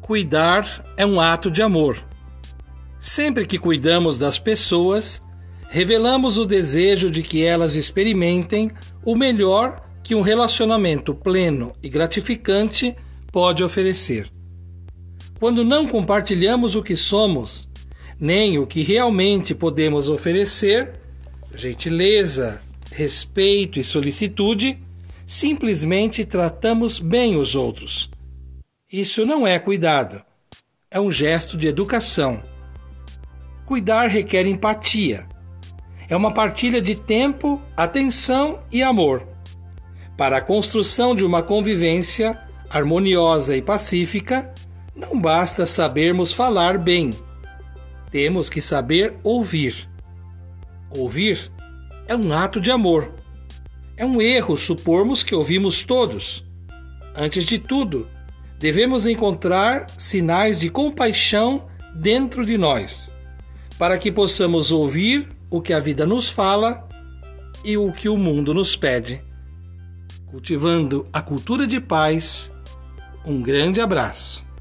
Cuidar é um ato de amor. Sempre que cuidamos das pessoas, revelamos o desejo de que elas experimentem o melhor que um relacionamento pleno e gratificante pode oferecer. Quando não compartilhamos o que somos, nem o que realmente podemos oferecer, gentileza, respeito e solicitude, simplesmente tratamos bem os outros. Isso não é cuidado, é um gesto de educação. Cuidar requer empatia. É uma partilha de tempo, atenção e amor. Para a construção de uma convivência harmoniosa e pacífica, não basta sabermos falar bem. Temos que saber ouvir. Ouvir é um ato de amor. É um erro supormos que ouvimos todos. Antes de tudo, devemos encontrar sinais de compaixão dentro de nós, para que possamos ouvir o que a vida nos fala e o que o mundo nos pede. Cultivando a cultura de paz, um grande abraço.